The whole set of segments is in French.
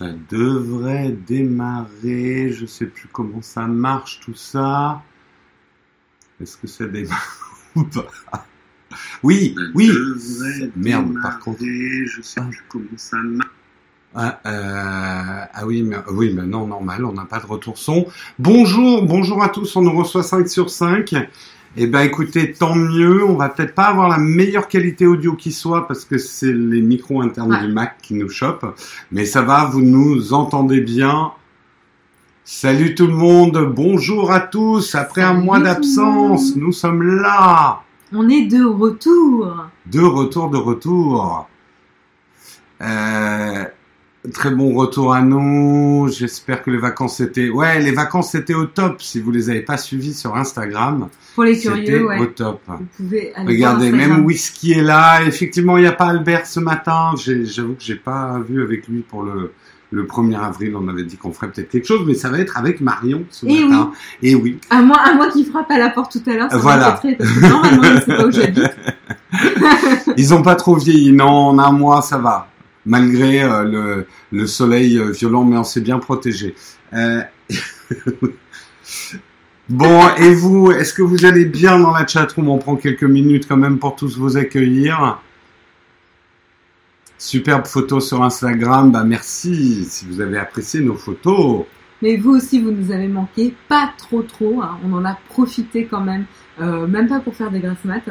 Ça devrait démarrer. Je sais plus comment ça marche tout ça. Est-ce que ça démarre ou pas? Oui, oui. Merde, par contre. Je sais plus comment ça marche. Ah, euh, ah oui, mais, oui, mais non, normal, on n'a pas de retour son. Bonjour, bonjour à tous, on nous reçoit 5 sur 5. Eh ben écoutez, tant mieux, on va peut-être pas avoir la meilleure qualité audio qui soit parce que c'est les micros internes Ouais. du Mac qui nous chopent, mais ça va, vous nous entendez bien. Salut tout le monde, bonjour à tous, après un mois d'absence, nous sommes là, On est de retour. de retour, de retour. Euh, très bon retour à nous. J'espère que les vacances étaient. Ouais, les vacances étaient au top. Si vous les avez pas suivies sur Instagram, Pour les curieux, ouais. au top. Vous pouvez aller Regardez, même Whisky est là. Effectivement, il n'y a pas Albert ce matin. J'avoue que j'ai pas vu avec lui pour le, le 1er avril. On avait dit qu'on ferait peut-être quelque chose, mais ça va être avec Marion ce Eh matin. Et oui. À moi, à moi qui frappe à la porte tout à l'heure, ça Voilà. normalement, je ne sais pas où j'habite. Ils ont pas trop vieilli. Non, en un mois, ça va. Malgré euh, le, le soleil euh, violent, mais on s'est bien protégé. Euh, bon, et vous, est-ce que vous allez bien dans la chatroom? On prend quelques minutes quand même pour tous vous accueillir. Superbe photo sur Instagram. Bah merci si vous avez apprécié nos photos. Mais vous aussi, vous nous avez manqué. Pas trop, trop. hein. On en a profité quand même. Même pas pour faire des grasses maths.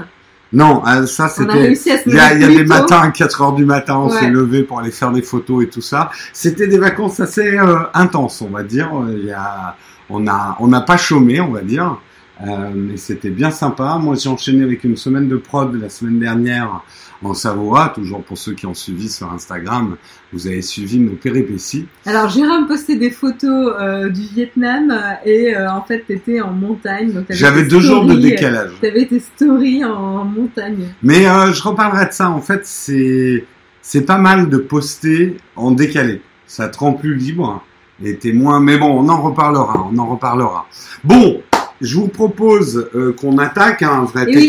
Non, euh, ça c'était. Il y a, il y a des matins à 4 heures du matin, on Ouais. s'est levé pour aller faire des photos et tout ça. C'était des vacances assez euh, intenses, on va dire. Il y a, on a, on n'a pas chômé, on va dire. Euh, mais c'était bien sympa. Moi, j'ai enchaîné avec une semaine de prod la semaine dernière en Savoie. Toujours pour ceux qui ont suivi sur Instagram, vous avez suivi nos péripéties. Alors, Jérôme postait des photos euh, du Vietnam euh, et euh, en fait, t'étais en montagne. J'avais deux jours de décalage. T'avais tes stories en montagne. Mais euh, je reparlerai de ça. En fait, c'est c'est pas mal de poster en décalé. Ça te rend plus libre et t'es moins. Mais bon, on en reparlera. On en reparlera. Bon, je vous propose euh, qu'on attaque un vrai Et oui.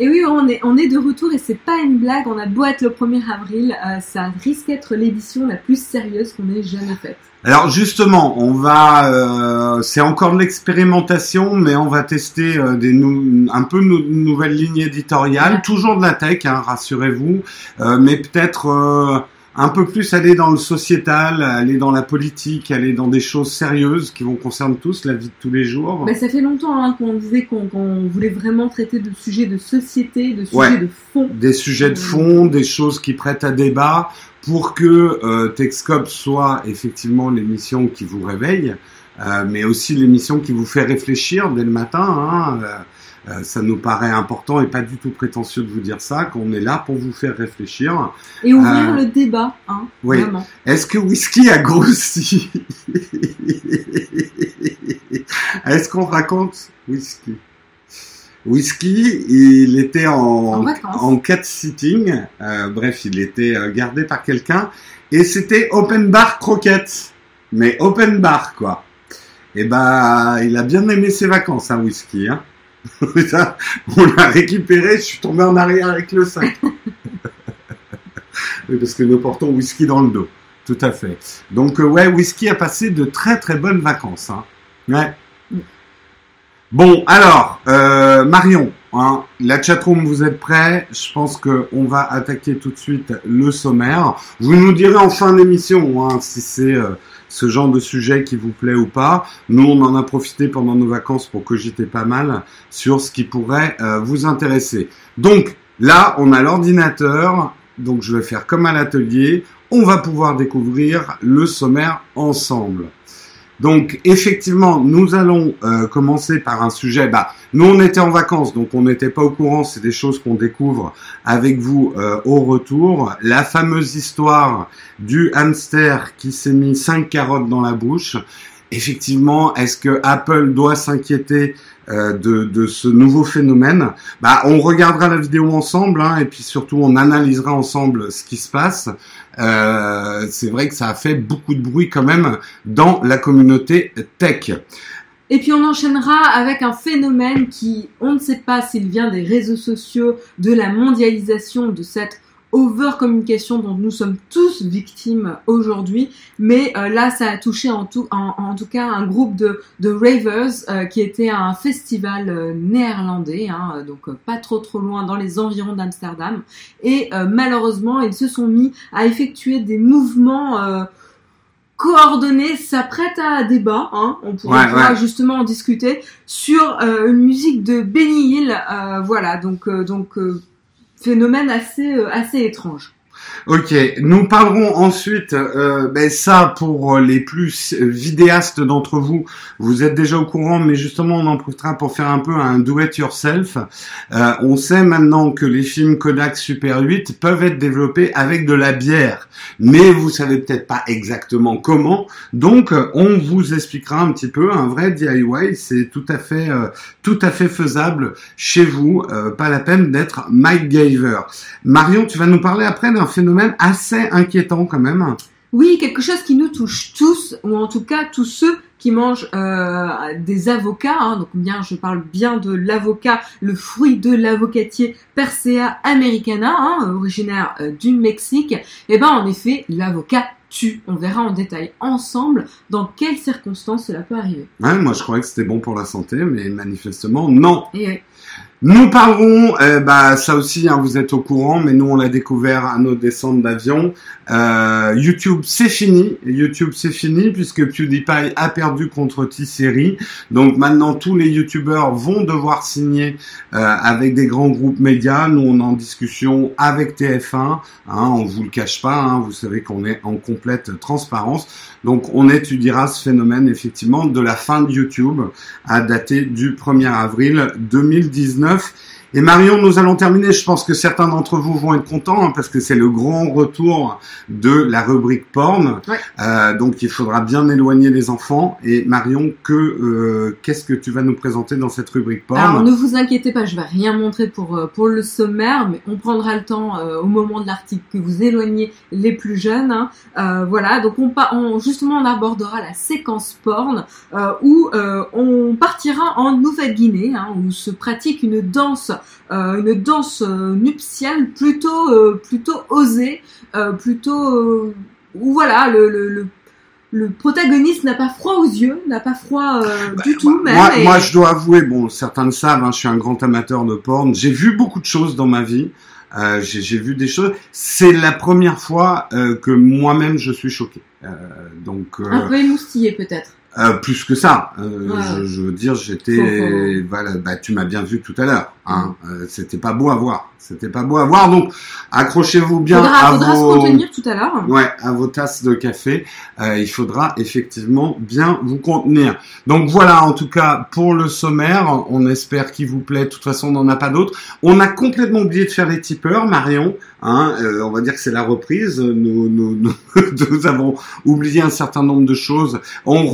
Et oui, on est, on est de retour et c'est pas une blague. On a beau être le 1er avril, euh, ça risque d'être l'édition la plus sérieuse qu'on ait jamais faite. Alors justement, on va. euh, c'est encore de l'expérimentation, mais on va tester euh, des nou- un peu une nouvelle ligne éditoriale, Ouais. toujours de la tech, hein, rassurez-vous, euh, mais peut-être. Euh, un peu plus aller dans le sociétal, aller dans la politique, aller dans des choses sérieuses qui vont concerner tous la vie de tous les jours. Bah, ça fait longtemps hein, qu'on disait qu'on voulait vraiment traiter de sujets de société, de sujets Ouais. de fond. Des sujets de fond, des choses qui prêtent à débat, pour que euh, Techscope soit effectivement l'émission qui vous réveille, euh, mais aussi l'émission qui vous fait réfléchir dès le matin. Hein, euh, euh, ça nous paraît important et pas du tout prétentieux de vous dire ça, qu'on est là pour vous faire réfléchir. Et ouvrir Euh, le débat, hein, oui. Est-ce que Whisky a grossi Est-ce qu'on raconte Whisky? Whisky, il était en, En cat sitting, euh, bref, il était euh, gardé par quelqu'un, et c'était open bar croquette, mais open bar quoi. Et ben, il a bien aimé ses vacances, hein, Whisky. Hein. On l'a récupéré, je suis tombé en arrière avec le sac. oui, parce que nous portons Whisky dans le dos. Tout à fait. Donc, euh, ouais, Whisky a passé de très très bonnes vacances. Hein. Ouais. Bon, alors, euh, Marion, hein, la chatroom, vous êtes prêts? Je pense que on va attaquer tout de suite le sommaire. Vous nous direz en fin d'émission hein, si c'est euh, ce genre de sujet qui vous plaît ou pas. Nous, on en a profité pendant nos vacances pour cogiter pas mal sur ce qui pourrait euh, vous intéresser. Donc, là, on a l'ordinateur. Donc, je vais faire comme à l'atelier. On va pouvoir découvrir le sommaire ensemble. Donc effectivement, nous allons euh, commencer par un sujet. Bah, nous on était en vacances, donc on n'était pas au courant. C'est des choses qu'on découvre avec vous euh, au retour. La fameuse histoire du hamster qui s'est mis cinq carottes dans la bouche. Effectivement, est-ce que Apple doit s'inquiéter euh, de, ce nouveau phénomène? Bah, on regardera la vidéo ensemble, hein, et puis surtout on analysera ensemble ce qui se passe. Euh, c'est vrai que ça a fait beaucoup de bruit quand même dans la communauté tech. Et puis on enchaînera avec un phénomène qui, on ne sait pas s'il vient des réseaux sociaux, de la mondialisation de cette over-communication dont nous sommes tous victimes aujourd'hui. Mais euh, là, ça a touché en tout, en, en tout cas un groupe de, de ravers euh, qui était à un festival euh, néerlandais, hein, donc pas trop trop loin dans les environs d'Amsterdam. Et malheureusement, ils se sont mis à effectuer des mouvements coordonnés. Ça prête à débat. Hein, on pourra, Ouais, pourra ouais. justement en discuter sur euh, une musique de Benny Hill. euh, voilà, donc euh, donc phénomène assez euh, assez étrange. Ok, nous parlerons ensuite, euh, ben ça pour les plus vidéastes d'entre vous, vous êtes déjà au courant, mais justement on en profitera pour faire un peu un do it yourself. Euh, on sait maintenant que les films Kodak Super 8 peuvent être développés avec de la bière, mais vous savez peut-être pas exactement comment, donc euh, on vous expliquera un petit peu un vrai DIY, c'est tout à fait euh, tout à fait faisable chez vous, euh, pas la peine d'être Mike Gaver. Marion, tu vas nous parler après d'un phénomène assez inquiétant quand même. Oui, quelque chose qui nous touche tous, ou en tout cas tous ceux qui mangent euh, des avocats. hein. donc bien, je parle bien de l'avocat, le fruit de l'avocatier Persea americana, hein, originaire euh, du Mexique. Et ben en effet, l'avocat tue. On verra en détail ensemble dans quelles circonstances cela peut arriver. Ouais, moi je croyais que c'était bon pour la santé, mais manifestement non. Et ouais. Nous parlerons, euh, bah ça aussi, hein, vous êtes au courant, mais nous on l'a découvert à nos descentes d'avion. Euh, YouTube c'est fini, YouTube c'est fini puisque PewDiePie a perdu contre T-Series. Donc maintenant tous les YouTubeurs vont devoir signer euh, avec des grands groupes médias. Nous on est en discussion avec TF1, hein, on vous le cache pas, hein, vous savez qu'on est en complète transparence. Donc on étudiera ce phénomène effectivement de la fin de YouTube à dater du 1er avril 2019. have Et Marion, nous allons terminer. Je pense que certains d'entre vous vont être contents hein, parce que c'est le grand retour de la rubrique porn. Ouais. Euh, donc il faudra bien éloigner les enfants. Et Marion, que euh, qu'est-ce que tu vas nous présenter dans cette rubrique porn? Alors ne vous inquiétez pas, je vais rien montrer pour euh, pour le sommaire, mais on prendra le temps euh, au moment de l'article que vous éloignez les plus jeunes. hein. Euh, voilà, donc on, on justement on abordera la séquence porn euh, où euh, on partira en Nouvelle-Guinée hein, où se pratique une danse une danse euh, nuptiale plutôt euh, plutôt osée, euh, plutôt euh, où voilà le, le, le le protagoniste n'a pas froid aux yeux, n'a pas froid euh, du tout même. Moi, et- moi, je dois avouer, bon, certains le savent, hein, je suis un grand amateur de porn. J'ai vu beaucoup de choses dans ma vie. Euh, j'ai vu des choses. C'est la première fois euh, que moi-même je suis choqué. Euh, donc, euh, Un peu émoustillé peut-être. Euh, plus que ça. Euh, Ouais. je, je veux dire, j'étais, voilà, bah, tu m'as bien vu tout à l'heure. Hein. Euh, c'était pas beau à voir. C'était pas beau à voir. Donc, accrochez-vous bien Faudra, à faudra vos. se contenir tout à l'heure. Ouais, à vos tasses de café, euh, il faudra effectivement bien vous contenir. Donc voilà, en tout cas pour le sommaire, on espère qu'il vous plaît. De toute façon, on n'en a pas d'autres. On a complètement oublié de faire les tipeurs, Marion. Hein, euh, on va dire que c'est la reprise. Nous, nous, nous, nous avons oublié un certain nombre de choses. On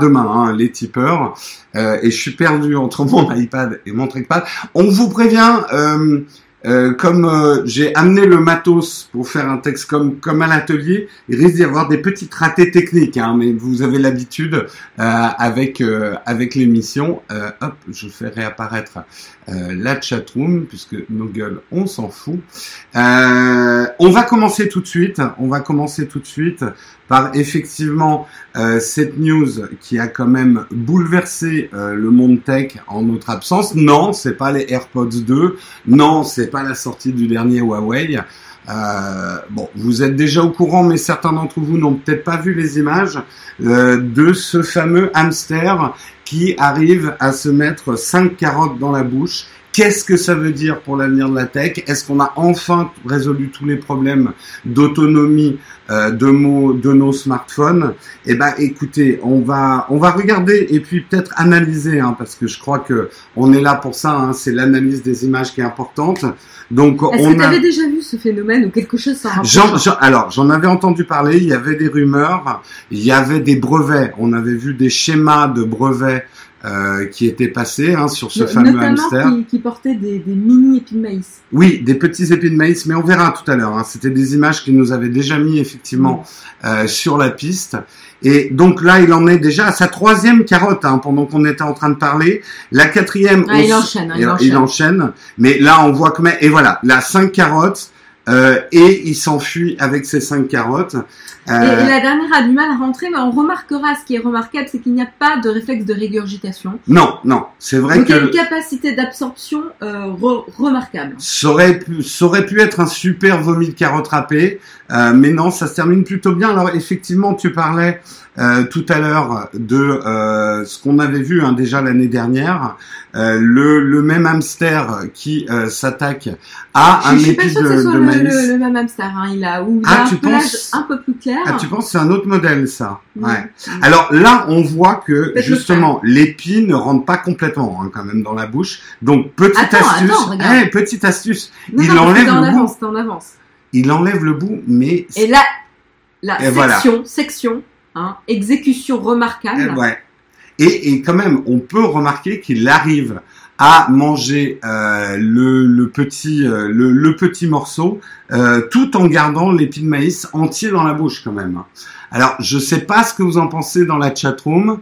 demain hein, les tipeurs. Euh, et je suis perdu entre mon iPad et mon trackpad. On vous prévient. Euh, euh, comme euh, j'ai amené le matos pour faire un texte comme comme à l'atelier, il risque d'y avoir des petites ratés techniques, hein, mais vous avez l'habitude euh, avec euh, avec l'émission. Hop, je fais réapparaître la chatroom puisque nos gueules, on s'en fout. On va commencer tout de suite. On va commencer tout de suite par effectivement euh, cette news qui a quand même bouleversé euh, le monde tech en notre absence. Non, c'est pas les AirPods 2. Non, c'est pas la sortie du dernier Huawei. Euh, bon, vous êtes déjà au courant, mais certains d'entre vous n'ont peut-être pas vu les images euh, de ce fameux hamster qui arrive à se mettre cinq carottes dans la bouche. Qu'est-ce que ça veut dire pour l'avenir de la tech? Est-ce qu'on a enfin résolu tous les problèmes d'autonomie euh, de, mots, de nos smartphones? Eh ben, écoutez, on va on va regarder et puis peut-être analyser, hein, parce que je crois que on est là pour ça. Hein, c'est l'analyse des images qui est importante. Donc Est-ce que tu a avais déjà vu ce phénomène ou quelque chose sans J'en- j'en- alors, j'en avais entendu parler, il y avait des rumeurs, il y avait des brevets, on avait vu des schémas de brevets euh, qui étaient passés hein, sur ce fameux hamster. qui, qui portait des, des mini épis de maïs. Oui, des petits épis de maïs, mais on verra tout à l'heure. hein. C'était des images qu'ils nous avaient déjà mis effectivement euh, sur la piste. Et donc là, il en est déjà à sa troisième carotte hein, pendant qu'on était en train de parler. La quatrième, Ah, on il enchaîne, hein, il il, enchaîne. il enchaîne. Mais là, on voit que et voilà, là cinq carottes. Euh, et il s'enfuit avec ses cinq carottes. Et, Euh, et la dernière a du mal à rentrer, mais on remarquera, ce qui est remarquable, c'est qu'il n'y a pas de réflexe de régurgitation. Non, non, c'est vrai Donc il y a une capacité d'absorption euh, re- remarquable. ça aurait, pu, ça aurait pu être un super vomi de carotte râpée, euh, mais non, ça se termine plutôt bien. Alors effectivement, tu parlais euh, tout à l'heure de euh, ce qu'on avait vu hein, déjà l'année dernière, euh, le, le même hamster qui euh, s'attaque à Je, un je suis pas épi sûre de, le, le- le même hamster. Hein. Il a, ou Ah, un tu pelage penses un peu plus clair. Ah, tu penses c'est un autre modèle, ça. Alors là, on voit que justement l'épi ne rentre pas complètement hein, quand même dans la bouche. Donc petite Attends, astuce, attends, regarde. Eh, petite astuce, Non, il non, enlève en le bout. avance, en avance. il enlève le bout, mais Et là, la voilà. section, section, hein, exécution remarquable. Eh, ouais. Et, et quand même, on peut remarquer qu'il arrive à manger euh, le, le petit euh, le, le petit morceau euh, tout en gardant l'épi de maïs entier dans la bouche quand même. Alors je sais pas ce que vous en pensez dans la chatroom.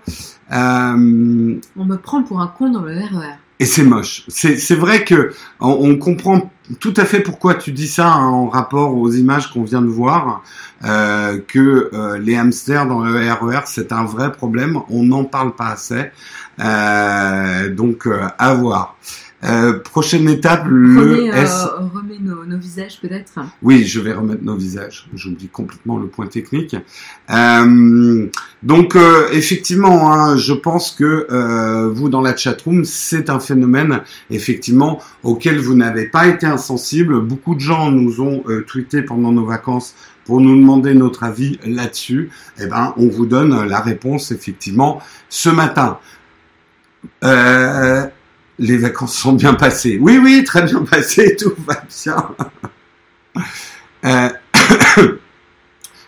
Euh, On me prend pour un con dans le E RER. Et c'est moche. C'est vrai que on, on comprend tout à fait pourquoi tu dis ça hein, en rapport aux images qu'on vient de voir, euh, que euh, les hamsters dans le RER c'est un vrai problème. On n'en parle pas assez. Euh, donc euh, à voir. Euh, prochaine étape, le Remets, euh, S. remets nos, nos visages peut-être. Oui, je vais remettre nos visages. J'oublie complètement le point technique. Euh, donc, euh, effectivement, hein, je pense que euh, vous, dans la chatroom, c'est un phénomène, effectivement, auquel vous n'avez pas été insensible. Beaucoup de gens nous ont euh, tweeté pendant nos vacances pour nous demander notre avis là-dessus. Eh ben, on vous donne la réponse, effectivement, ce matin. Euh, les vacances sont bien passées. Oui, oui, très bien passées, tout va bien. Euh,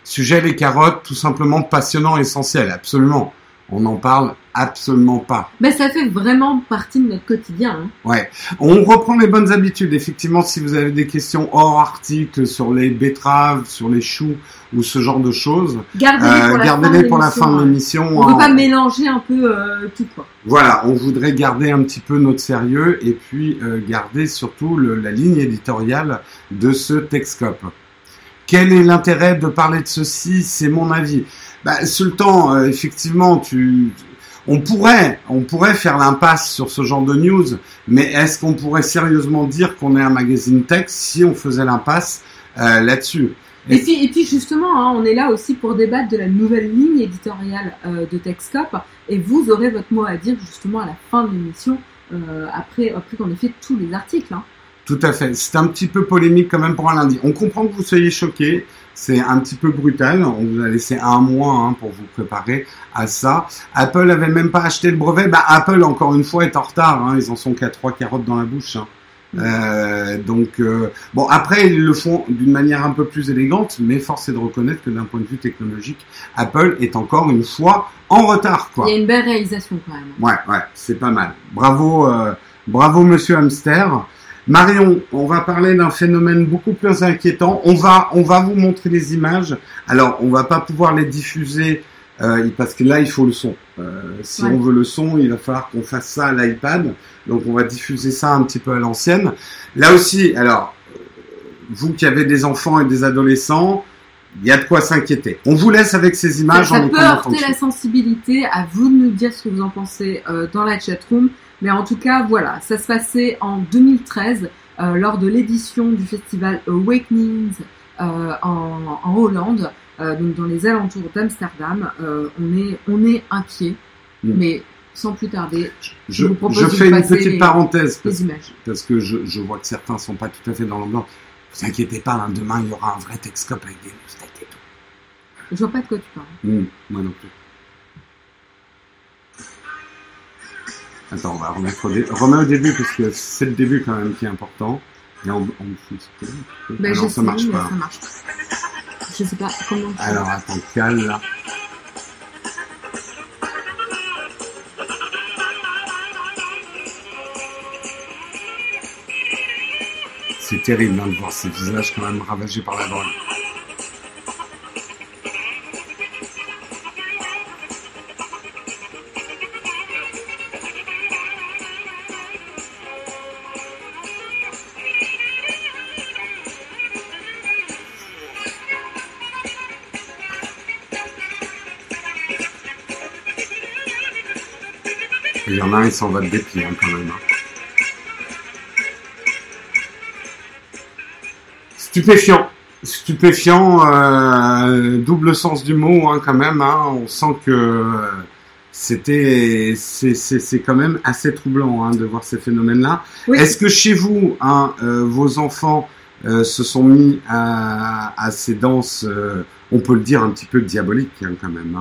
Sujet les carottes, tout simplement passionnant, essentiel, absolument. On n'en parle absolument pas. Mais ça fait vraiment partie de notre quotidien. hein. Ouais. On reprend les bonnes habitudes. Effectivement, si vous avez des questions hors article sur les betteraves, sur les choux ou ce genre de choses, Gardez-les euh, pour la fin pour la fin de hein. l'émission. On ne veut pas mélanger un peu euh, tout quoi. Voilà, on voudrait garder un petit peu notre sérieux et puis euh, garder surtout le- la ligne éditoriale de ce Texcope. Quel est l'intérêt de parler de ceci? C'est mon avis. Bah, Sultan, euh, effectivement, tu, on pourrait, on pourrait faire l'impasse sur ce genre de news, mais est-ce qu'on pourrait sérieusement dire qu'on est un magazine tech si on faisait l'impasse euh, là-dessus? Et puis, et puis justement, hein, on est là aussi pour débattre de la nouvelle ligne éditoriale euh, de Texcope, et vous aurez votre mot à dire justement à la fin de l'émission, euh, après, après qu'on ait fait tous les articles. Hein. Tout à fait. C'est un petit peu polémique quand même pour un lundi. On comprend que vous soyez choqués. C'est un petit peu brutal. On vous a laissé un mois hein, pour vous préparer à ça. Apple avait même pas acheté le brevet. Bah, Apple, encore une fois, est en retard. Hein. Ils en sont qu'à trois carottes dans la bouche. hein. Euh, donc, euh, bon, après, ils le font d'une manière un peu plus élégante, mais force est de reconnaître que d'un point de vue technologique, Apple est encore une fois en retard, quoi. Il y a une belle réalisation quand même. Ouais, ouais, c'est pas mal. Bravo, euh, bravo Monsieur Hamster. Marion, on va parler d'un phénomène beaucoup plus inquiétant. On va, on va vous montrer les images. Alors, on va pas pouvoir les diffuser euh, parce que là, il faut le son. Euh, si Ouais. on veut le son, il va falloir qu'on fasse ça à l'iPad. Donc, on va diffuser ça un petit peu à l'ancienne. Là aussi, alors, vous qui avez des enfants et des adolescents, il y a de quoi s'inquiéter. On vous laisse avec ces images. ça en peut heurter la sensibilité, à vous de nous dire ce que vous en pensez euh, dans la chatroom. Mais en tout cas, voilà, ça se passait en 2013 euh, lors de l'édition du festival Awakenings euh, en, en Hollande, euh, donc dans les alentours d'Amsterdam. On est, on est inquiet, mais sans plus tarder, Je, vous propose je de fais une petite les- parenthèse parce les images. parce que je, je vois que certains sont pas tout à fait dans l'ambiance. Vous inquiétez pas, hein, demain il y aura un vrai Texcope avec des tech et tout. Je vois pas de quoi tu parles. Hmm, moi non plus. Attends, on va remettre au, dé- remets au début parce que c'est le début quand même qui est important. Et c'est pas- Ben, Ah non, ça marche pas. ça marche pas. Je sais pas comment. Alors attends, cale là. C'est terrible hein, de voir ces visages quand même ravagés par la drogue. En a un, il s'en va de dépit hein, quand même. hein. Stupéfiant. Stupéfiant, euh, double sens du mot hein, quand même. Hein. On sent que euh, c'était, c'est, quand même assez troublant de voir ces phénomènes-là. Oui. Est-ce que chez vous, euh, vos enfants euh, se sont mis à, à ces danses, on peut le dire un petit peu diaboliques quand même.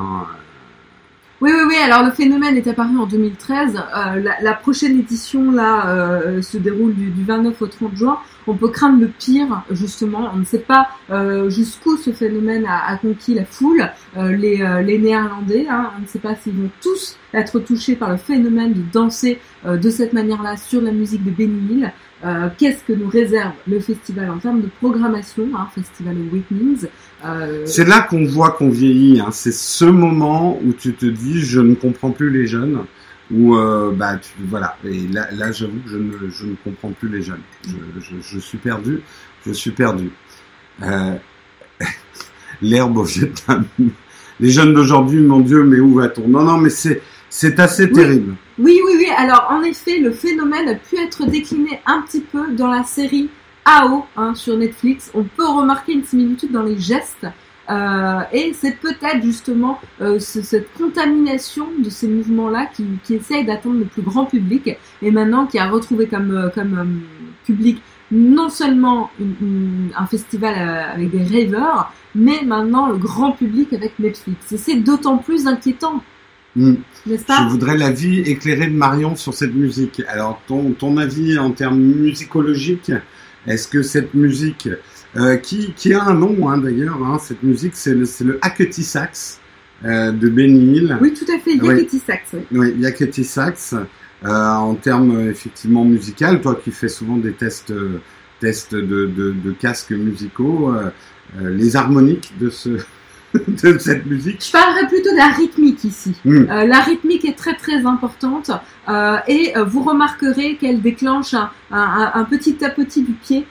Oui, oui, oui. Alors le phénomène est apparu en 2013. Euh, la, la prochaine édition là euh, se déroule du, du 29 au 30 juin. On peut craindre le pire, justement. On ne sait pas euh, jusqu'où ce phénomène a, a conquis la foule. Euh, les, euh, les Néerlandais, hein, on ne sait pas s'ils vont tous être touchés par le phénomène de danser euh, de cette manière-là sur la musique de Benny. Euh, Qu'est-ce que nous réserve le festival en termes de programmation, hein, Festival Awakenings euh, C'est là qu'on voit qu'on vieillit. Hein. C'est ce moment où tu te dis je ne comprends plus les jeunes. Ou euh, bah tu, voilà. Et là, là j'avoue que je ne, je ne comprends plus les jeunes. Je, je, je suis perdu. Je suis perdu. Euh, L'herbe au Vietnam. Les jeunes d'aujourd'hui, mon Dieu, mais où va-t-on? Non, non, mais c'est c'est assez Oui. terrible. Oui, oui, oui. Alors, en effet, le phénomène a pu être décliné un petit peu dans la série AO hein, sur Netflix. On peut remarquer une similitude dans les gestes. Euh, et c'est peut-être justement euh, ce- cette contamination de ces mouvements-là qui, qui essaye d'atteindre le plus grand public et maintenant qui a retrouvé comme, euh, comme public non seulement une- une- un festival avec des rêveurs, mais maintenant le grand public avec Netflix. Et c'est d'autant plus inquiétant, Hmm. pas? Je voudrais l'avis éclairé de Marion sur cette musique. Alors, ton, ton avis en termes musicologiques, est-ce que cette musique, euh, qui, qui a un nom hein, d'ailleurs, hein, cette musique, c'est le, c'est le Hackety Sax euh, de Benny Hill. Oui, tout à fait. Yakety Sax, oui. Oui, Yakety Sax. Euh, en termes effectivement musical, toi qui fais souvent des tests, euh, tests de, de, de casques musicaux, euh, les harmoniques de, ce, de cette musique. Je parlerai plutôt de la rythmique ici. Hmm. Euh, la rythmique est très très importante euh, et vous remarquerez qu'elle déclenche un, un- un- petit à petit du pied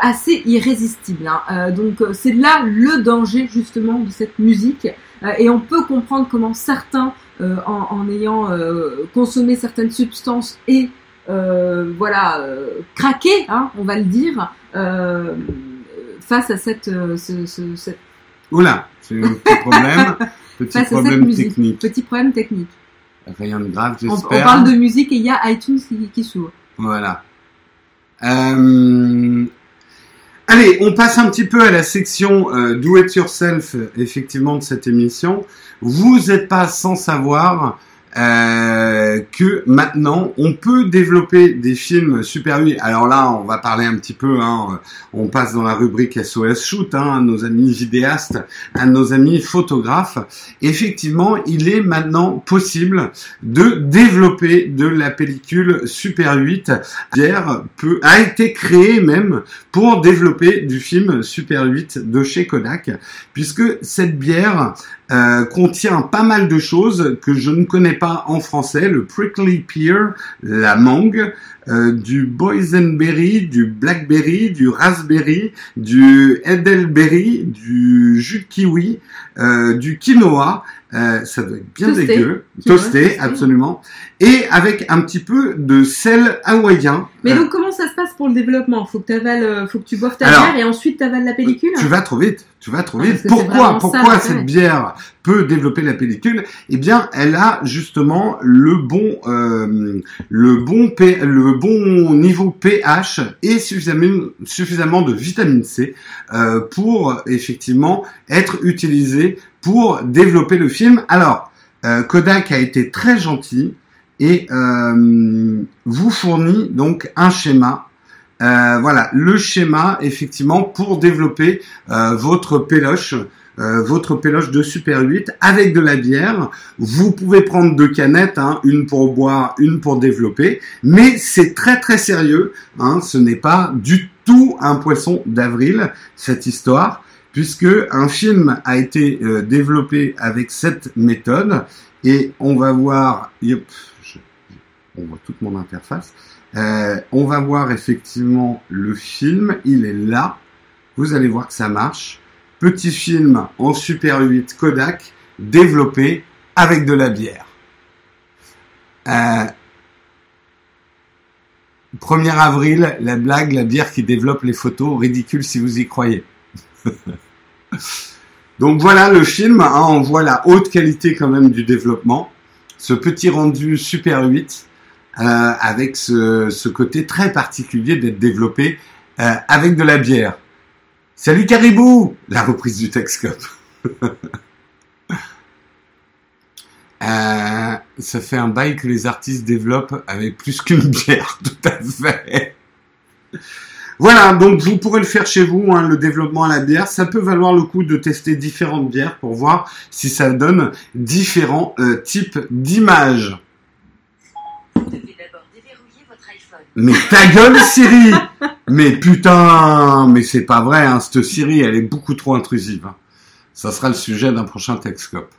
assez irrésistible. hein. Euh, donc euh, c'est là le danger justement de cette musique Euh, et on peut comprendre comment certains, euh, en, en ayant euh, consommé certaines substances et euh, voilà euh, craqué, hein, on va le dire, euh, face à cette, euh, ce- ce- cette Oula, c'est un petit problème, petit face à cette problème musique. technique. Petit problème technique. Rien de grave, On, on j'espère. parle de musique et il y a iTunes qui, qui s'ouvre. Voilà. Euh, Allez, on passe un petit peu à la section euh, Do It Yourself, euh, effectivement, de cette émission. Vous n'êtes pas sans savoir que maintenant, on peut développer des films Super 8. Alors là, on va parler un petit peu, hein, on passe dans la rubrique SOS Shoot, hein, à nos amis vidéastes, à nos amis photographes. Effectivement, il est maintenant possible de développer de la pellicule Super 8. Bière peut, a été créée même pour développer du film Super 8 de chez Kodak, puisque cette bière euh, contient pas mal de choses que je ne connais pas en français, prickly pear, la mangue, euh, du boysenberry, du blackberry, du raspberry, du edelberry, du jus kiwi, euh, du quinoa, euh, ça doit être bien Toasté. dégueu, toasté, absolument, et avec un petit peu de sel hawaïen. Mais Euh, donc comment ça se passe pour le développement? Faut que t'avales, euh, faut que tu boives ta Alors, bière et ensuite t'avales la pellicule? Tu vas trop vite, tu vas trop Ah, vite. Pourquoi ça, Pourquoi cette bière peut développer la pellicule? Eh bien, elle a justement le bon, euh, le bon, P- le bon niveau pH et suffisamment, suffisamment de vitamine C euh, pour effectivement être utilisée pour développer le film. Alors, euh, Kodak a été très gentil et euh, vous fournit donc un schéma. Euh, voilà, le schéma effectivement pour développer votre péloche, votre péloche de Super 8 avec de la bière. Vous pouvez prendre deux canettes, hein, une pour boire, une pour développer, mais c'est très très sérieux. Hein, ce n'est pas du tout un poisson d'avril cette histoire, puisque un film a été euh, développé avec cette méthode et on va voir. On voit toute mon interface. Euh, on va voir effectivement le film, il est là. Vous allez voir que ça marche. Petit film en Super 8 Kodak, développé avec de la bière. Euh, 1er avril, la blague, la bière qui développe les photos, ridicule si vous y croyez. Donc voilà le film, hein, on voit la haute qualité quand même du développement, ce petit rendu Super 8, euh, avec ce, côté très particulier d'être développé euh, avec de la bière. Salut Caribou La reprise du Texcope. euh, ça fait un bail que les artistes développent avec plus qu'une bière, tout à fait. Voilà, donc vous pourrez le faire chez vous, hein, le développement à la bière. Ça peut valoir le coup de tester différentes bières pour voir si ça donne différents euh, types d'images. Mais ta gueule, Siri Mais putain, mais c'est pas vrai, hein, cette Siri, elle est beaucoup trop intrusive. Hein. Ça sera le sujet d'un prochain Texcope.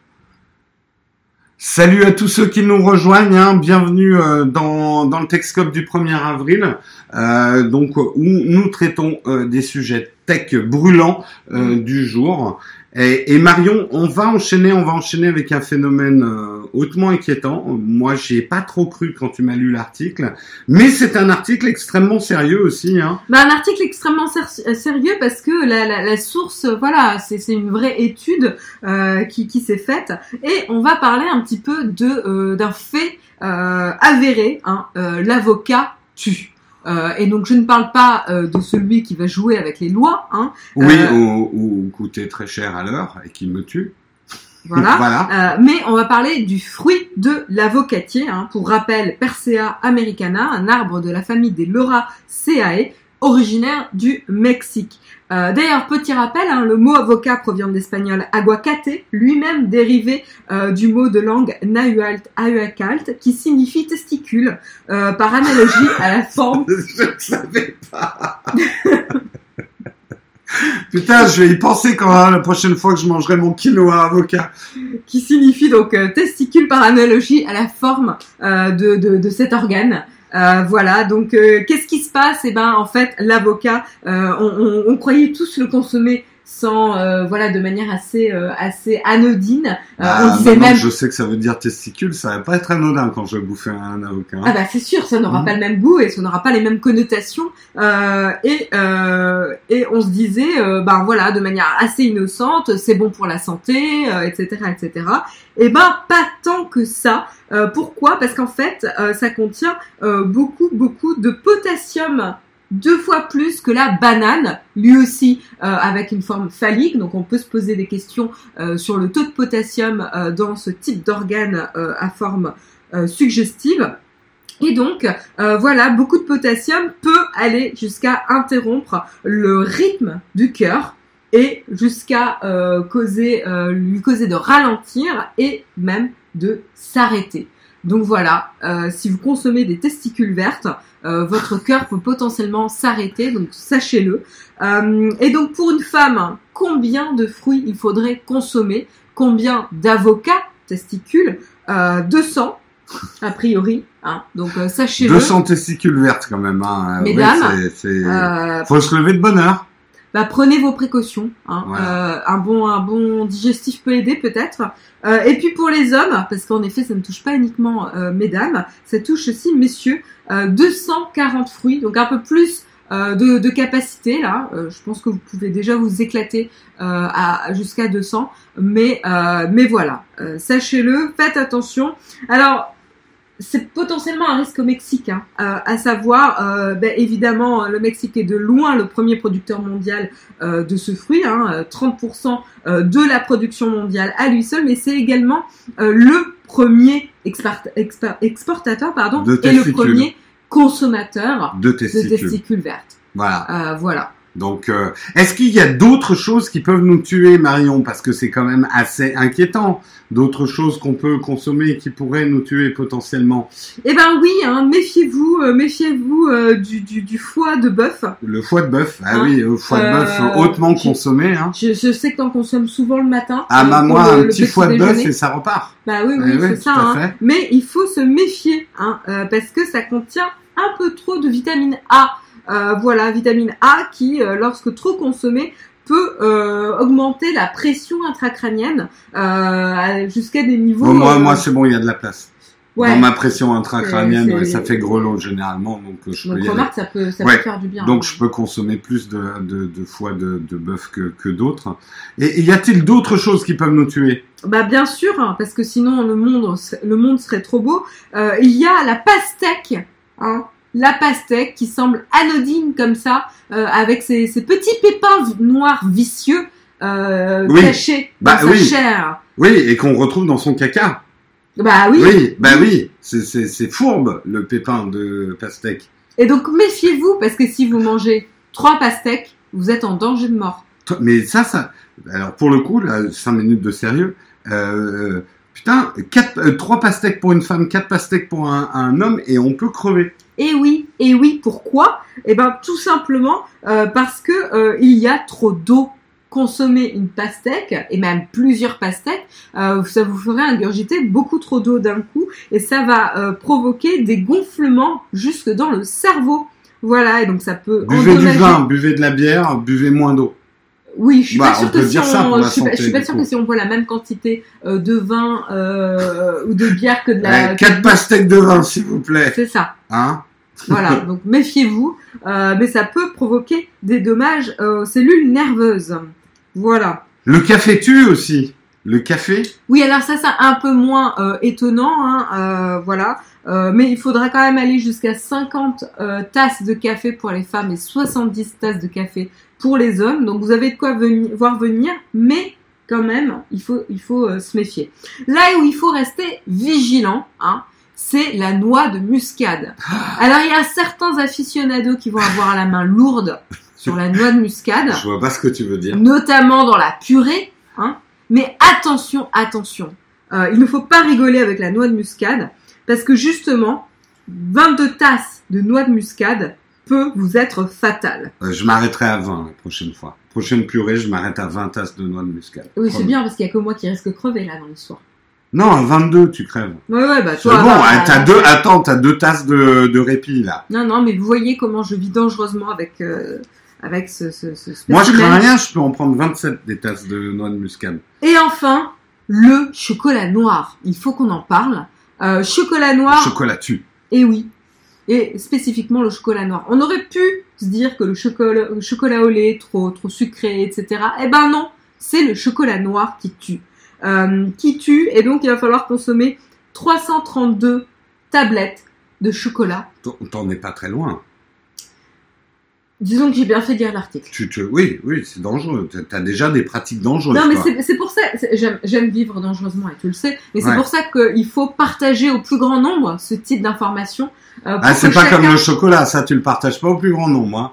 Salut à tous ceux qui nous rejoignent, hein. bienvenue euh, dans, le Texcope du 1er avril, euh, donc où nous traitons euh, des sujets tech brûlants du jour. Et, et, Marion, on va enchaîner, on va enchaîner avec un phénomène hautement inquiétant. Moi, j'y ai pas trop cru quand tu m'as lu l'article, mais c'est un article extrêmement sérieux aussi. Hein. Bah, un article extrêmement ser- sérieux parce que la, la, la source, voilà, c'est une vraie étude euh, qui, qui s'est faite, et on va parler un petit peu de euh, d'un fait euh, avéré. Hein, L'avocat tue. Euh, et donc je ne parle pas euh, de celui qui va jouer avec les lois. Hein, oui, euh, ou, ou, coûter très cher à l'heure et qui me tue. Voilà. voilà. mais on va parler du fruit de l'avocatier. Hein. Pour rappel, Persea americana, un arbre de la famille des Lauraceae, originaire du Mexique. Euh, D'ailleurs, petit rappel, hein, le mot avocat provient de l'espagnol aguacate, lui-même dérivé euh, du mot de langue nahualt ahuacalt, qui signifie testicule, euh, par analogie à la forme. Je ne savais pas. Putain, je vais y penser quand hein, la prochaine fois que je mangerai mon quinoa avocat. Qui signifie donc euh, testicule par analogie à la forme euh, de, de, de, cet organe. Euh, voilà, donc qu'est-ce qui se passe? Eh ben, en fait, l'avocat, on, croyait tous le consommer sans, euh, voilà, de manière assez, assez anodine. Ah, on disait même. Je sais que ça veut dire testicule, ça va pas être anodin quand je vais bouffer un avocat. Ah bah c'est sûr, ça n'aura mmh. pas le même goût et ça n'aura pas les mêmes connotations. et et on se disait, ben voilà, de manière assez innocente, c'est bon pour la santé, etc., etc. Et ben pas tant que ça. Euh, pourquoi? Parce qu'en fait, euh, ça contient euh, beaucoup, beaucoup de potassium deux fois plus que la banane, lui aussi avec une forme phallique. Donc on peut se poser des questions sur le taux de potassium dans ce type d'organe à forme suggestive. Et donc, euh, voilà, beaucoup de potassium peut aller jusqu'à interrompre le rythme du cœur et jusqu'à euh, causer, euh, lui causer de ralentir et même de s'arrêter. Donc voilà, euh, si vous consommez des testicules vertes, euh, votre cœur peut potentiellement s'arrêter, donc sachez-le. Euh, et donc pour une femme, combien de fruits il faudrait consommer? Combien d'avocats testicules? 200 a priori. Hein, donc sachez-le. 200 testicules vertes quand même. Hein. Mesdames, oui, faut se lever de bonne heure bah, prenez vos précautions. Hein. Voilà. Euh, un bon un bon digestif peut aider peut-être. Euh, et puis pour les hommes, parce qu'en effet ça ne touche pas uniquement euh, mesdames, ça touche aussi messieurs. 240 fruits, donc un peu plus de, de, capacité là. je pense que vous pouvez déjà vous éclater à jusqu'à 200, mais mais voilà, sachez-le, faites attention. Alors c'est potentiellement un risque au Mexique, hein, euh, à savoir, euh, ben, évidemment, le Mexique est de loin le premier producteur mondial euh, de ce fruit, hein, 30% de la production mondiale à lui seul, mais c'est également le premier exportateur pardon, et le premier consommateur de testicules, de testicules vertes. Voilà. voilà. Donc, euh, est-ce qu'il y a d'autres choses qui peuvent nous tuer, Marion? Parce que c'est quand même assez inquiétant. D'autres choses qu'on peut consommer et qui pourraient nous tuer potentiellement? Eh ben oui, hein, méfiez-vous, euh, méfiez-vous euh, du, du, du, foie de bœuf. Le foie de bœuf, ah hein oui, le foie de bœuf hautement consommé. Hein. Je, je, sais que t'en consommes souvent le matin. Ah bah moi, le, un petit, foie de bœuf et ça repart. Bah oui, oui, eh c'est ça. Hein. Mais il faut se méfier, hein, parce que ça contient un peu trop de vitamine A. Euh, voilà, vitamine A qui, euh, lorsque trop consommée, peut euh, augmenter la pression intracrânienne jusqu'à des niveaux. Bon, moi, moi c'est bon, il y a de la place. Ouais. dans ma pression intracrânienne, ouais, ça fait grelot généralement, donc euh, je peux Donc aller. remarque, ça peut, ça Ouais. peut faire du bien. Donc je peux consommer plus de, de, de foie de, de bœuf que, que d'autres. Et, et y a-t-il d'autres choses qui peuvent nous tuer? Bah bien sûr, hein, parce que sinon le monde, serait- le monde serait trop beau. Euh, il y a la pastèque, hein, la pastèque qui semble anodine comme ça, euh, avec ses, ses petits pépins noirs vicieux euh, Oui. cachés Bah dans sa oui. chair. Oui, et qu'on retrouve dans son caca. Bah oui. Oui, bah oui, c'est- fourbe le pépin de pastèque. Et donc méfiez-vous parce que si vous mangez trois pastèques, vous êtes en danger de mort. Mais ça, ça. Alors pour le coup, là, 5 minutes de sérieux. Euh, putain, quatre, euh, trois pastèques pour une femme, quatre pastèques pour un, un homme, et on peut crever. Et oui, et oui, pourquoi? Eh ben tout simplement euh, parce que euh, il y a trop d'eau. Consommer une pastèque et même plusieurs pastèques, euh, ça vous ferait ingurgiter beaucoup trop d'eau d'un coup et ça va euh, provoquer des gonflements jusque dans le cerveau. Voilà, et donc ça peut Buvez du vin, buvez de la bière, buvez moins d'eau. Oui, je suis Bah, pas sûre que si on, je suis pas, santé, je suis pas du sûre que si on boit la même quantité euh, de vin euh, ou de bière que de la, que quatre pastèques de vin, s'il vous plaît. c'est ça. Hein Voilà, donc méfiez-vous, euh, mais ça peut provoquer des dommages aux cellules nerveuses. Voilà. Le café tue aussi. Le café Oui, alors ça, c'est un peu moins euh, étonnant, hein, voilà. Euh, mais il faudra quand même aller jusqu'à 50 euh, tasses de café pour les femmes et 70 tasses de café pour les hommes. Donc vous avez de quoi venir, voir venir, mais quand même, il faut, il faut euh, se méfier. Là où il faut rester vigilant, hein, c'est la noix de muscade. Alors il y a certains aficionados qui vont avoir la main lourde sur la noix de muscade Je vois pas ce que tu veux dire. notamment dans la purée. Hein. Mais attention, attention, Euh, il ne faut pas rigoler avec la noix de muscade parce que justement, 22 tasses de noix de muscade peut vous être fatale. Euh, je m'arrêterai à 20 la prochaine fois. Prochaine purée, je m'arrête à 20 tasses de noix de muscade. Oui, c'est bien parce qu'il y a que moi qui risque de crever là dans l'histoire. Non, à 22, tu crèves. Ouais, ouais, bah C'est toi. bon, bah, hein, t'as bah, deux, attends, t'as deux tasses de, de répit, là. Non, non, mais vous voyez comment je vis dangereusement avec euh, avec ce, ce, ce Moi, je crains rien, je peux en prendre 27 des tasses de noix de muscade. Et enfin, le chocolat noir. Il faut qu'on en parle. Euh, chocolat noir. Chocolat tue. Et oui. Et spécifiquement le chocolat noir. On aurait pu se dire que le chocolat, au lait, trop, trop sucré, etc. Eh ben non, c'est le chocolat noir qui tue. Euh, qui tue, et donc il va falloir consommer 332 tablettes de chocolat. T'en es pas très loin. Disons que j'ai bien fait de lire l'article. Tu, tu, oui, oui, c'est dangereux. T'as- T'as déjà des pratiques dangereuses. Non, mais c'est c'est pour ça, j'aime vivre dangereusement, et tu le sais, mais c'est Ouais. pour ça qu'il faut partager au plus grand nombre ce type d'informations. euh, Ah, c'est pas chacun- comme le chocolat, ça tu le partages pas au plus grand nombre. Hein.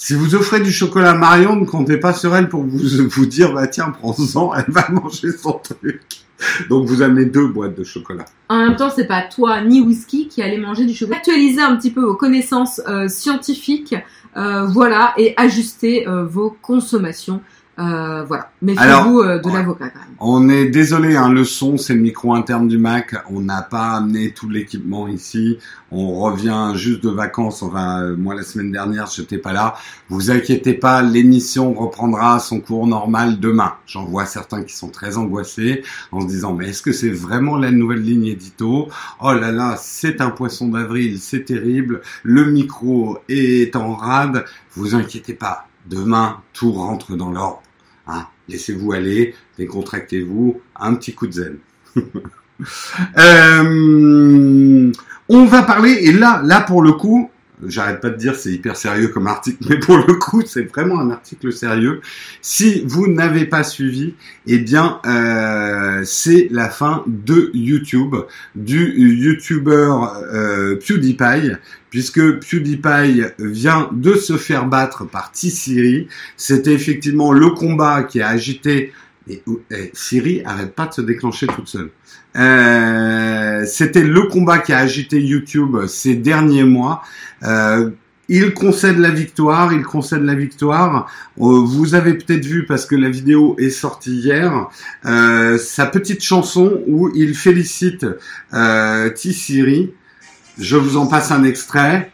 Si vous offrez du chocolat à Marion, ne comptez pas sur elle pour vous, vous dire, bah tiens, prends-en, elle va manger son truc. Donc vous amenez deux boîtes de chocolat. En même temps, c'est pas toi ni whisky qui allez manger du chocolat. Actualisez un petit peu vos connaissances euh, scientifiques, euh, voilà, et ajustez euh, vos consommations. Euh, voilà. Méfiez-vous euh, de ouais. l'avocat quand même. On est désolé, hein, le son, c'est le micro interne du Mac. On n'a pas amené tout l'équipement ici. On revient juste de vacances. Enfin, euh, moi, la semaine dernière, j'étais pas là. Vous inquiétez pas, l'émission reprendra son cours normal demain. J'en vois certains qui sont très angoissés en se disant, mais est-ce que c'est vraiment la nouvelle ligne édito? Oh là là, c'est un poisson d'avril, c'est terrible. Le micro est en rade. Vous inquiétez pas. Demain, tout rentre dans l'ordre. Laissez-vous aller, décontractez-vous, un petit coup de zen. Euh, on va parler, et là, là pour le coup, j'arrête pas de dire c'est hyper sérieux comme article, mais pour le coup c'est vraiment un article sérieux. Si vous n'avez pas suivi, eh bien euh, c'est la fin de YouTube, du YouTuber euh, PewDiePie, puisque PewDiePie vient de se faire battre par T-Siri. C'était effectivement le combat qui a agité. Et, et Siri arrête pas de se déclencher toute seule. Euh, C'était le combat qui a agité YouTube ces derniers mois. Euh, il concède la victoire, il concède la victoire. Euh, vous avez peut-être vu parce que la vidéo est sortie hier, euh, sa petite chanson où il félicite euh, T-Siri. Je vous en passe un extrait.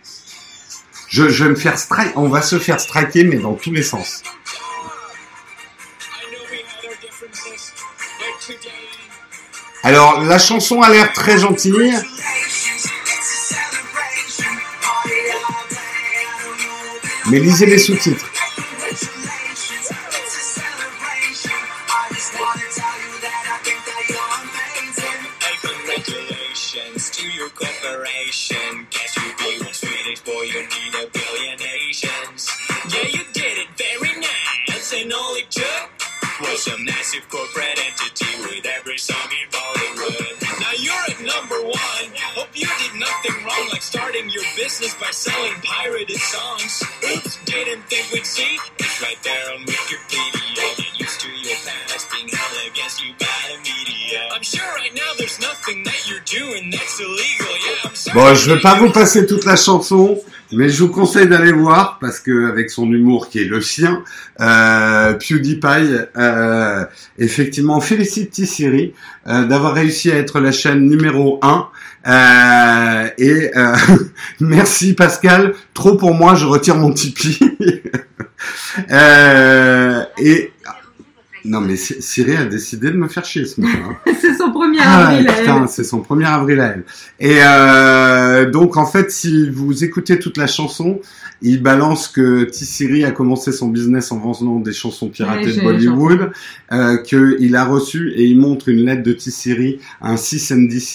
Je, je vais me faire strike. On va se faire striker, mais dans tous les sens. Alors, la chanson a l'air très gentille. Mais lisez les sous-titres. Hey, congratulations to Bon, je vais pas vous passer toute la chanson, mais je vous conseille d'aller voir parce que avec son humour qui est le sien, euh, PewDiePie euh, effectivement félicite T-Series euh, d'avoir réussi à être la chaîne numéro 1 euh, et euh, merci Pascal, trop pour moi, je retire mon Tipeee. Euh, et non mais Siri a décidé de me faire chier ce matin. hein. C'est son premier Ah, avril. putain, c'est son 1er avril à elle. Et euh, donc en fait, si vous écoutez toute la chanson, il balance que T-Siri a commencé son business en vendant des chansons piratées Ouais, de Bollywood, euh, qu'il a reçu et il montre une lettre de T-Siri, un 6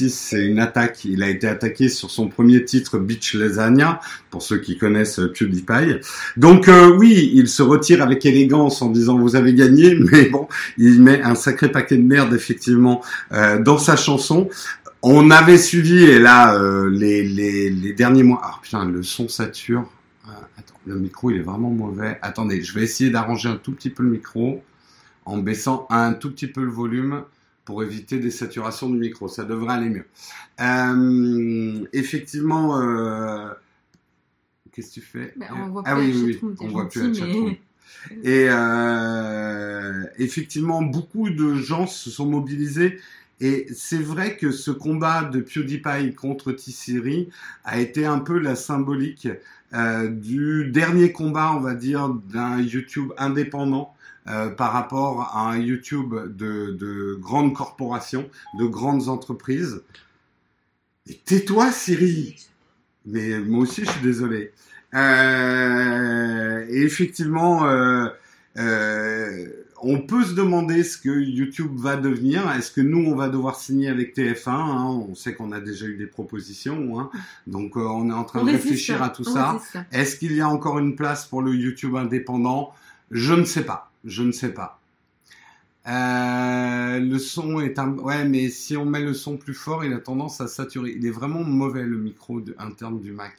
c'est une attaque. Il a été attaqué sur son premier titre Beach Lasagna, pour ceux qui connaissent euh, PewDiePie. Donc euh, oui, il se retire avec élégance en disant vous avez gagné, mais bon, il met un sacré paquet de merde effectivement euh, dans sa chanson. On avait suivi et là euh, les, les, les derniers mois. Ah putain, le son sature. Euh, attends, le micro il est vraiment mauvais. Attendez, je vais essayer d'arranger un tout petit peu le micro en baissant un tout petit peu le volume pour éviter des saturations du micro. Ça devrait aller mieux. Euh, effectivement, qu'est-ce que tu fais? Bah, on voit Ah oui, oui, on voit plus la chatroom. Et euh, effectivement, beaucoup de gens se sont mobilisés. Et c'est vrai que ce combat de PewDiePie contre T-Series a été un peu la symbolique euh, du dernier combat, on va dire, d'un YouTube indépendant euh, par rapport à un YouTube de, de grandes corporations, de grandes entreprises. Tais-toi, Siri Mais moi aussi, je suis désolé. Euh, et effectivement, euh, euh, on peut se demander ce que YouTube va devenir. Est-ce que nous, on va devoir signer avec TF1 hein? On sait qu'on a déjà eu des propositions, hein. donc euh, on est en train On de résiste, réfléchir à tout ça. Est-ce qu'il y a encore une place pour le YouTube indépendant? Je ne sais pas. Je ne sais pas. Euh, le son est un... Ouais, mais si on met le son plus fort, il a tendance à saturer. Il est vraiment mauvais, le micro de- interne du Mac.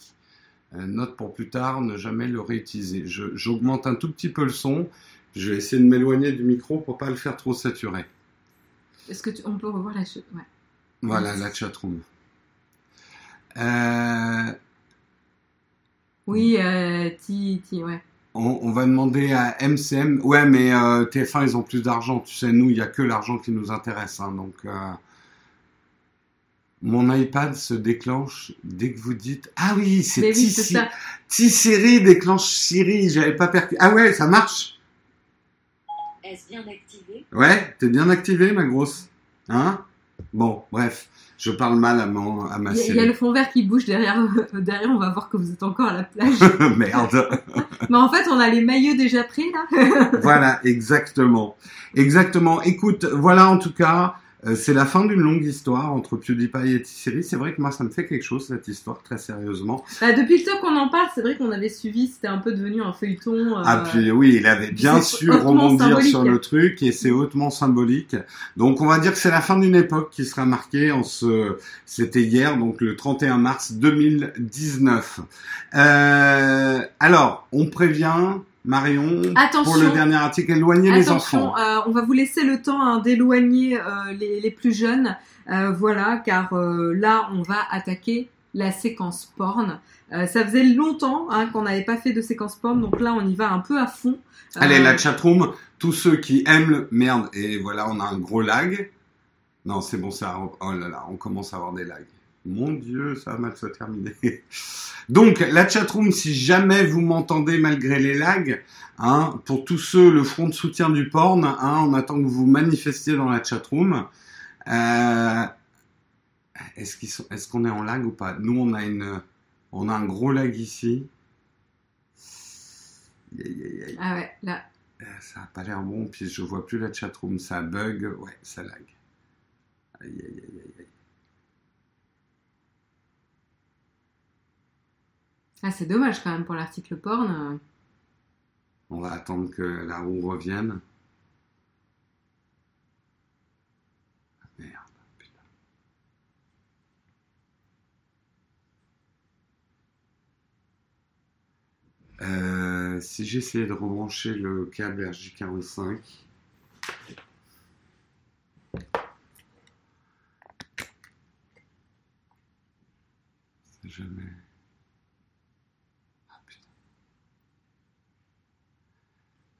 Euh, note pour plus tard, ne jamais le réutiliser. J'augmente un tout petit peu le son. Je vais essayer de m'éloigner du micro pour pas le faire trop saturer. Est-ce que tu... on peut revoir la chose ouais. Voilà, la chatroom. Euh, Oui, euh, ti, ti, ouais. On, on va demander à MCM. Ouais, mais euh, TF1, ils ont plus d'argent. Tu sais, nous, il y a que l'argent qui nous intéresse. hein, donc, euh, mon iPad se déclenche dès que vous dites. Ah oui, c'est oui, T-Siri. déclenche Siri. J'avais pas percu. Ah ouais, ça marche. Est-ce bien activé? Ouais, t'es bien activé, ma grosse. Hein? Bon, bref. Je parle mal à, mon, à ma Il y, y a le fond vert qui bouge derrière. derrière, on va voir que vous êtes encore à la plage. Merde. Mais en fait, on a les maillots déjà pris là. voilà, exactement. Exactement. Écoute, voilà en tout cas, euh, c'est la fin d'une longue histoire entre PewDiePie et T-Series. C'est vrai que moi, ça me fait quelque chose, cette histoire, très sérieusement. Bah, depuis le temps qu'on en parle, c'est vrai qu'on avait suivi. C'était un peu devenu un feuilleton. euh, Ah, puis oui, il avait bien su rebondir sur le truc et c'est hautement symbolique. Donc, on va dire que c'est la fin d'une époque qui sera marquée en ce, c'était hier, donc le 31 mars 2019. Euh, alors, on prévient Marion Attention. pour le dernier article, éloigner les enfants. euh, on va vous laisser le temps hein, d'éloigner euh, les, les plus jeunes, euh, voilà, car là, on va attaquer la séquence porn. Ça faisait longtemps hein, qu'on n'avait pas fait de séquence porn, donc là, on y va un peu à fond. Allez, la chatroom, tous ceux qui aiment le... Merde, et voilà, on a un gros lag. Non, c'est bon, ça... Oh là là, on commence à avoir des lags. Mon Dieu, ça va mal se terminer. Donc, la chatroom, si jamais vous m'entendez malgré les lags, hein, pour tous ceux, le front de soutien du porn, hein, on attend que vous vous manifestiez dans la chatroom. Euh, est-ce qu'ils sont, est-ce qu'on est en lag ou pas? Nous, on a une, on a un gros lag ici. Ah ouais, là. Euh, Ça a pas l'air bon, puis je vois plus la chatroom, ça bug, ouais, ça lag. Aïe, aïe, aïe, aïe, Ah, c'est dommage quand même pour l'article porn. euh. On va attendre que la roue revienne. Ah, Merde, putain. Euh, si j'essayais de rebrancher le câble RJ45. C'est jamais. Ah, putain.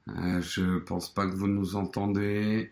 Euh, je pense pas que vous nous entendez.